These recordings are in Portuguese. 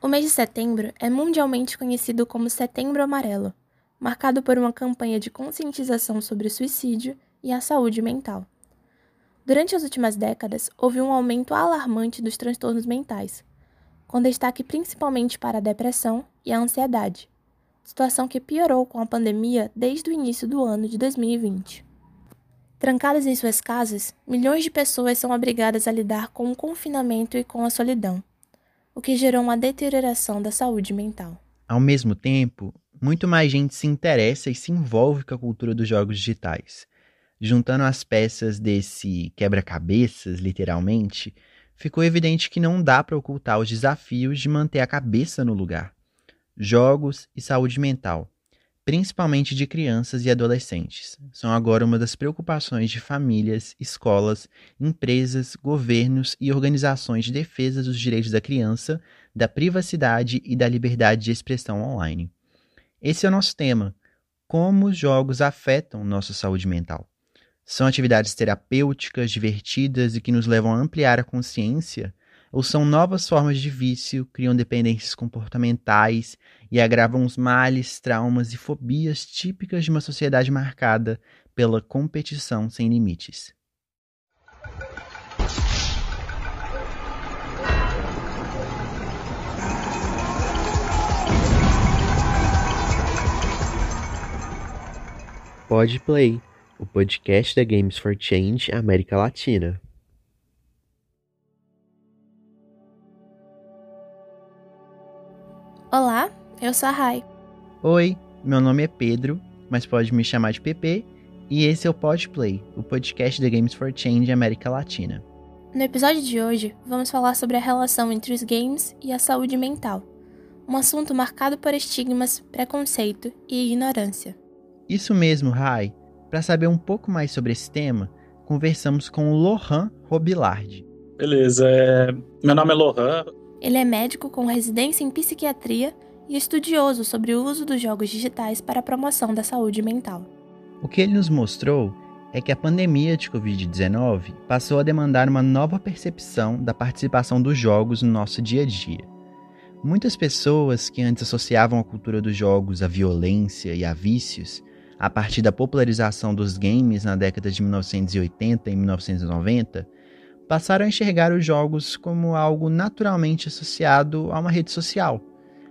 O mês de setembro é mundialmente conhecido como Setembro Amarelo, marcado por uma campanha de conscientização sobre o suicídio e a saúde mental. Durante as últimas décadas, houve um aumento alarmante dos transtornos mentais, com destaque principalmente para a depressão e a ansiedade, situação que piorou com a pandemia desde o início do ano de 2020. Trancadas em suas casas, milhões de pessoas são obrigadas a lidar com o confinamento e com a solidão o que gerou uma deterioração da saúde mental. Ao mesmo tempo, muito mais gente se interessa e se envolve com a cultura dos jogos digitais. Juntando as peças desse quebra-cabeças, literalmente, ficou evidente que não dá para ocultar os desafios de manter a cabeça no lugar. Jogos e saúde mental principalmente de crianças e adolescentes. São agora uma das preocupações de famílias, escolas, empresas, governos e organizações de defesa dos direitos da criança, da privacidade e da liberdade de expressão online. Esse é o nosso tema: como os jogos afetam nossa saúde mental. São atividades terapêuticas, divertidas e que nos levam a ampliar a consciência ou são novas formas de vício, criam dependências comportamentais e agravam os males, traumas e fobias típicas de uma sociedade marcada pela competição sem limites. Pode Play, o podcast da Games for Change América Latina. Olá, eu sou a Rai. Oi, meu nome é Pedro, mas pode me chamar de PP, e esse é o Podplay, o podcast da Games for Change América Latina. No episódio de hoje, vamos falar sobre a relação entre os games e a saúde mental, um assunto marcado por estigmas, preconceito e ignorância. Isso mesmo, Rai. Para saber um pouco mais sobre esse tema, conversamos com o Lohan Robilard. Beleza, é... meu nome é Lohan, ele é médico com residência em psiquiatria e estudioso sobre o uso dos jogos digitais para a promoção da saúde mental. O que ele nos mostrou é que a pandemia de Covid-19 passou a demandar uma nova percepção da participação dos jogos no nosso dia a dia. Muitas pessoas que antes associavam a cultura dos jogos à violência e a vícios, a partir da popularização dos games na década de 1980 e 1990, passaram a enxergar os jogos como algo naturalmente associado a uma rede social,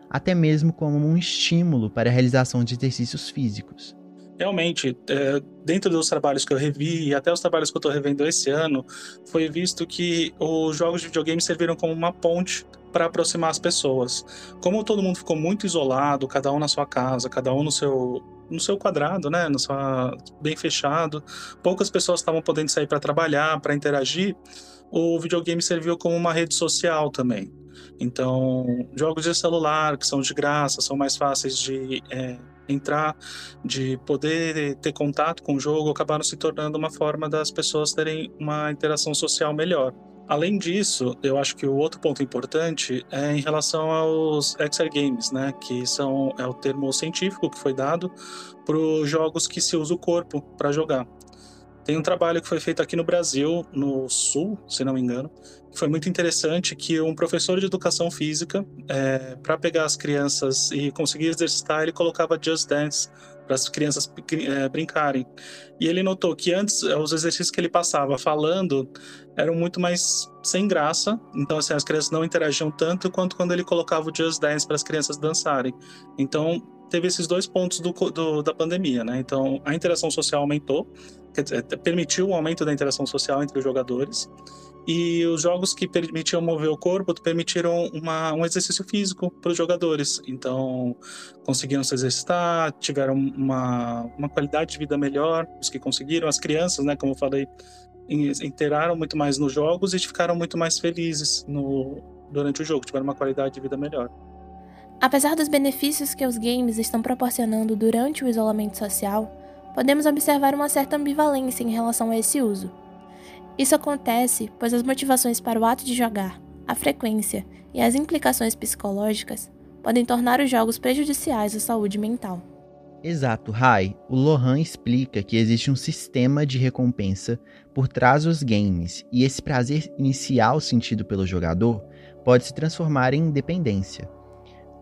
até mesmo como um estímulo para a realização de exercícios físicos. Realmente, é, dentro dos trabalhos que eu revi e até os trabalhos que eu estou revendo esse ano, foi visto que os jogos de videogame serviram como uma ponte para aproximar as pessoas. Como todo mundo ficou muito isolado, cada um na sua casa, cada um no seu no seu quadrado, né, no sua, bem fechado, poucas pessoas estavam podendo sair para trabalhar, para interagir. O videogame serviu como uma rede social também. Então, jogos de celular que são de graça, são mais fáceis de é, entrar, de poder ter contato com o jogo, acabaram se tornando uma forma das pessoas terem uma interação social melhor. Além disso, eu acho que o outro ponto importante é em relação aos XR Games, né, que são é o termo científico que foi dado para os jogos que se usa o corpo para jogar. Tem um trabalho que foi feito aqui no Brasil, no Sul, se não me engano, que foi muito interessante, que um professor de educação física, é, para pegar as crianças e conseguir exercitar, ele colocava Just Dance para as crianças é, brincarem. E ele notou que antes os exercícios que ele passava falando eram muito mais sem graça, então assim, as crianças não interagiam tanto quanto quando ele colocava o Just Dance para as crianças dançarem. Então teve esses dois pontos do, do, da pandemia, né? Então a interação social aumentou, dizer, permitiu o aumento da interação social entre os jogadores e os jogos que permitiam mover o corpo permitiram uma, um exercício físico para os jogadores. Então, conseguiram se exercitar, tiveram uma, uma qualidade de vida melhor, os que conseguiram. As crianças, né, como eu falei, interaram muito mais nos jogos e ficaram muito mais felizes no, durante o jogo, tiveram uma qualidade de vida melhor. Apesar dos benefícios que os games estão proporcionando durante o isolamento social, podemos observar uma certa ambivalência em relação a esse uso. Isso acontece pois as motivações para o ato de jogar, a frequência e as implicações psicológicas podem tornar os jogos prejudiciais à saúde mental. Exato, Rai. O Lohan explica que existe um sistema de recompensa por trás dos games e esse prazer inicial sentido pelo jogador pode se transformar em dependência.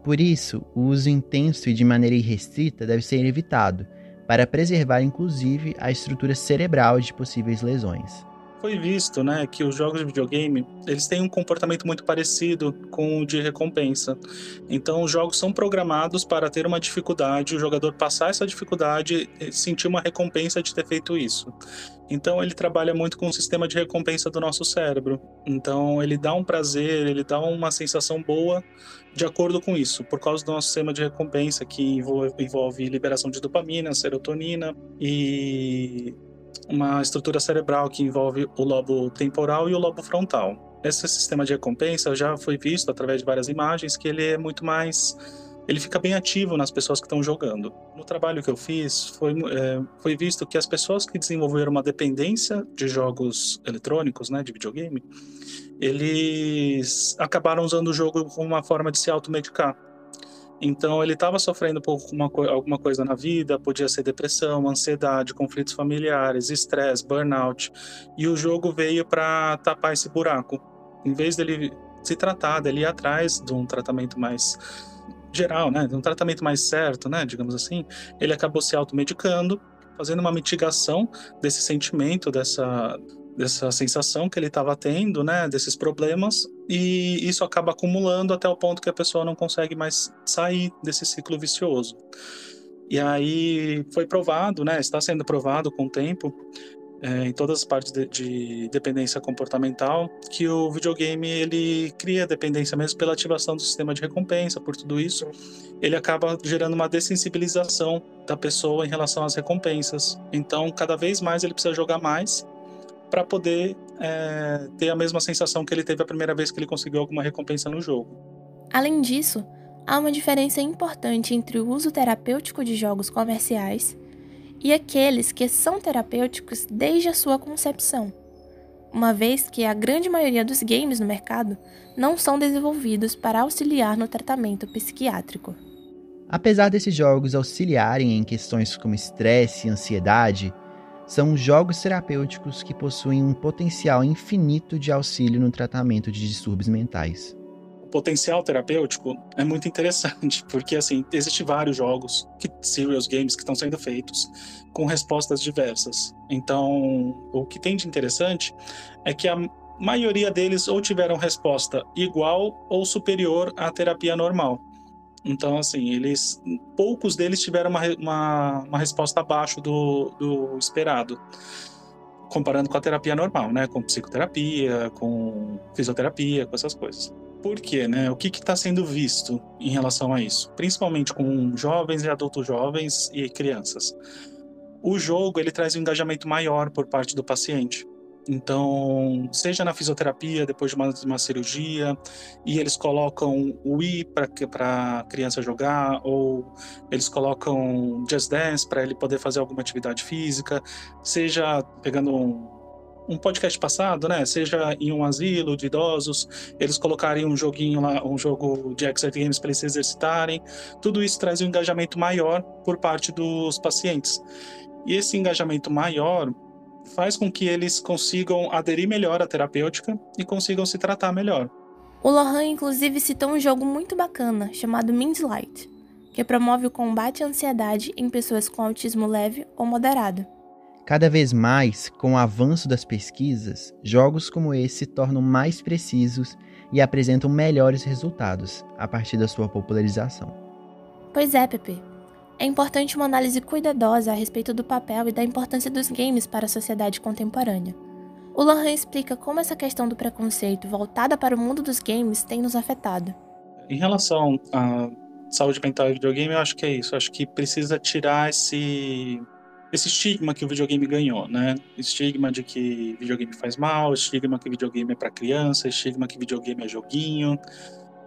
Por isso, o uso intenso e de maneira irrestrita deve ser evitado, para preservar inclusive a estrutura cerebral de possíveis lesões foi visto, né, que os jogos de videogame, eles têm um comportamento muito parecido com o de recompensa. Então, os jogos são programados para ter uma dificuldade, o jogador passar essa dificuldade e sentir uma recompensa de ter feito isso. Então, ele trabalha muito com o sistema de recompensa do nosso cérebro. Então, ele dá um prazer, ele dá uma sensação boa de acordo com isso, por causa do nosso sistema de recompensa que envolve, envolve liberação de dopamina, serotonina e uma estrutura cerebral que envolve o lobo temporal e o lobo frontal. Esse sistema de recompensa já foi visto através de várias imagens que ele é muito mais ele fica bem ativo nas pessoas que estão jogando. No trabalho que eu fiz, foi, é, foi visto que as pessoas que desenvolveram uma dependência de jogos eletrônicos, né, de videogame, eles acabaram usando o jogo como uma forma de se automedicar. Então ele estava sofrendo por uma, alguma coisa na vida, podia ser depressão, ansiedade, conflitos familiares, estresse, burnout, e o jogo veio para tapar esse buraco. Em vez dele se tratar, dele ir atrás de um tratamento mais geral, né, de um tratamento mais certo, né, digamos assim, ele acabou se automedicando, fazendo uma mitigação desse sentimento, dessa dessa sensação que ele estava tendo, né, desses problemas, e isso acaba acumulando até o ponto que a pessoa não consegue mais sair desse ciclo vicioso. E aí foi provado, né, está sendo provado com o tempo, é, em todas as partes de, de, dependência comportamental, que o videogame ele cria dependência mesmo pela ativação do sistema de recompensa, por tudo isso, ele acaba gerando uma dessensibilização da pessoa em relação às recompensas. Então, cada vez mais ele precisa jogar mais para poder é, ter a mesma sensação que ele teve a primeira vez que ele conseguiu alguma recompensa no jogo. Além disso, há uma diferença importante entre o uso terapêutico de jogos comerciais e aqueles que são terapêuticos desde a sua concepção, uma vez que a grande maioria dos games no mercado não são desenvolvidos para auxiliar no tratamento psiquiátrico. Apesar desses jogos auxiliarem em questões como estresse e ansiedade, são jogos terapêuticos que possuem um potencial infinito de auxílio no tratamento de distúrbios mentais. O potencial terapêutico é muito interessante, porque assim, existem vários jogos, que, serious games que estão sendo feitos com respostas diversas. Então, o que tem de interessante é que a maioria deles ou tiveram resposta igual ou superior à terapia normal. Então, assim, eles. Poucos deles tiveram uma, uma, uma resposta abaixo do, do esperado. Comparando com a terapia normal, né? Com psicoterapia, com fisioterapia, com essas coisas. Por quê, né? O que está sendo visto em relação a isso? Principalmente com jovens e adultos jovens e crianças. O jogo ele traz um engajamento maior por parte do paciente. Então, seja na fisioterapia, depois de uma, uma cirurgia, e eles colocam o Wii para a criança jogar, ou eles colocam Just Dance para ele poder fazer alguma atividade física, seja pegando um, um podcast passado, né? Seja em um asilo de idosos, eles colocarem um joguinho lá, um jogo de Exert Games para eles se exercitarem. Tudo isso traz um engajamento maior por parte dos pacientes. E esse engajamento maior faz com que eles consigam aderir melhor à terapêutica e consigam se tratar melhor. O Lohan, inclusive, citou um jogo muito bacana chamado Light, que promove o combate à ansiedade em pessoas com autismo leve ou moderado. Cada vez mais, com o avanço das pesquisas, jogos como esse se tornam mais precisos e apresentam melhores resultados a partir da sua popularização. Pois é, Pepe. É importante uma análise cuidadosa a respeito do papel e da importância dos games para a sociedade contemporânea. O Lohan explica como essa questão do preconceito voltada para o mundo dos games tem nos afetado. Em relação à saúde mental e videogame, eu acho que é isso. Eu acho que precisa tirar esse esse estigma que o videogame ganhou, né? Estigma de que videogame faz mal, estigma que videogame é para criança, estigma que videogame é joguinho,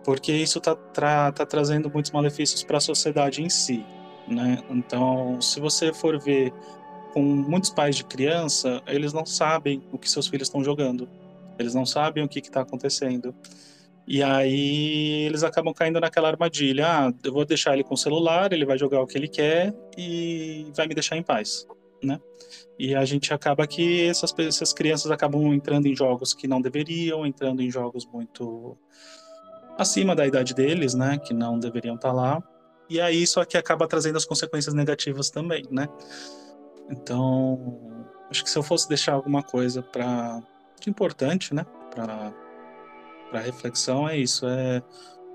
porque isso está tá trazendo muitos malefícios para a sociedade em si né? Então, se você for ver com muitos pais de criança, eles não sabem o que seus filhos estão jogando. Eles não sabem o que está acontecendo. E aí eles acabam caindo naquela armadilha. Ah, eu vou deixar ele com o celular, ele vai jogar o que ele quer e vai me deixar em paz, né? E a gente acaba que essas, essas crianças acabam entrando em jogos que não deveriam, entrando em jogos muito acima da idade deles, né, que não deveriam estar tá lá. E aí isso aqui acaba trazendo as consequências negativas também, né? Então, acho que se eu fosse deixar alguma coisa para importante, né, para para reflexão é isso, é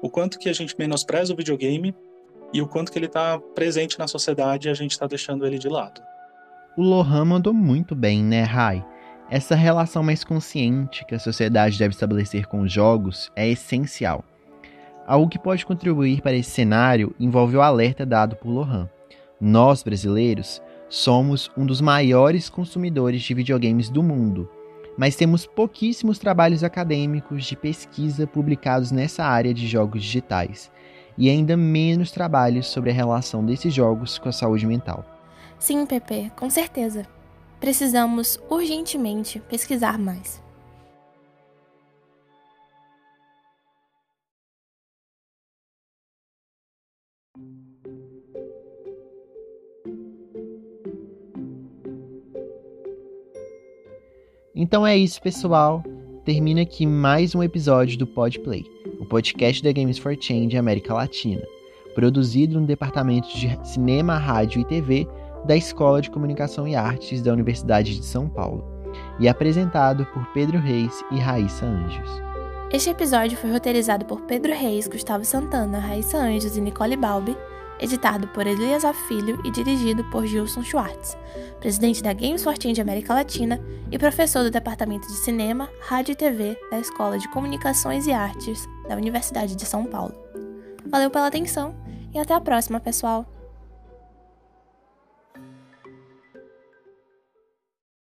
o quanto que a gente menospreza o videogame e o quanto que ele está presente na sociedade e a gente está deixando ele de lado. O Lohan mandou muito bem, né, Rai? Essa relação mais consciente que a sociedade deve estabelecer com os jogos é essencial. Algo que pode contribuir para esse cenário envolve o alerta dado por Lohan. Nós, brasileiros, somos um dos maiores consumidores de videogames do mundo, mas temos pouquíssimos trabalhos acadêmicos de pesquisa publicados nessa área de jogos digitais, e ainda menos trabalhos sobre a relação desses jogos com a saúde mental. Sim, Pepe, com certeza. Precisamos urgentemente pesquisar mais. Então é isso, pessoal. Termina aqui mais um episódio do Podplay, o podcast da Games for Change América Latina, produzido no Departamento de Cinema, Rádio e TV da Escola de Comunicação e Artes da Universidade de São Paulo, e apresentado por Pedro Reis e Raíssa Anjos. Este episódio foi roteirizado por Pedro Reis, Gustavo Santana, Raíssa Anjos e Nicole Balbi editado por Elias Filho e dirigido por Gilson Schwartz, presidente da Games for Change América Latina e professor do Departamento de Cinema, Rádio e TV da Escola de Comunicações e Artes da Universidade de São Paulo. Valeu pela atenção e até a próxima, pessoal!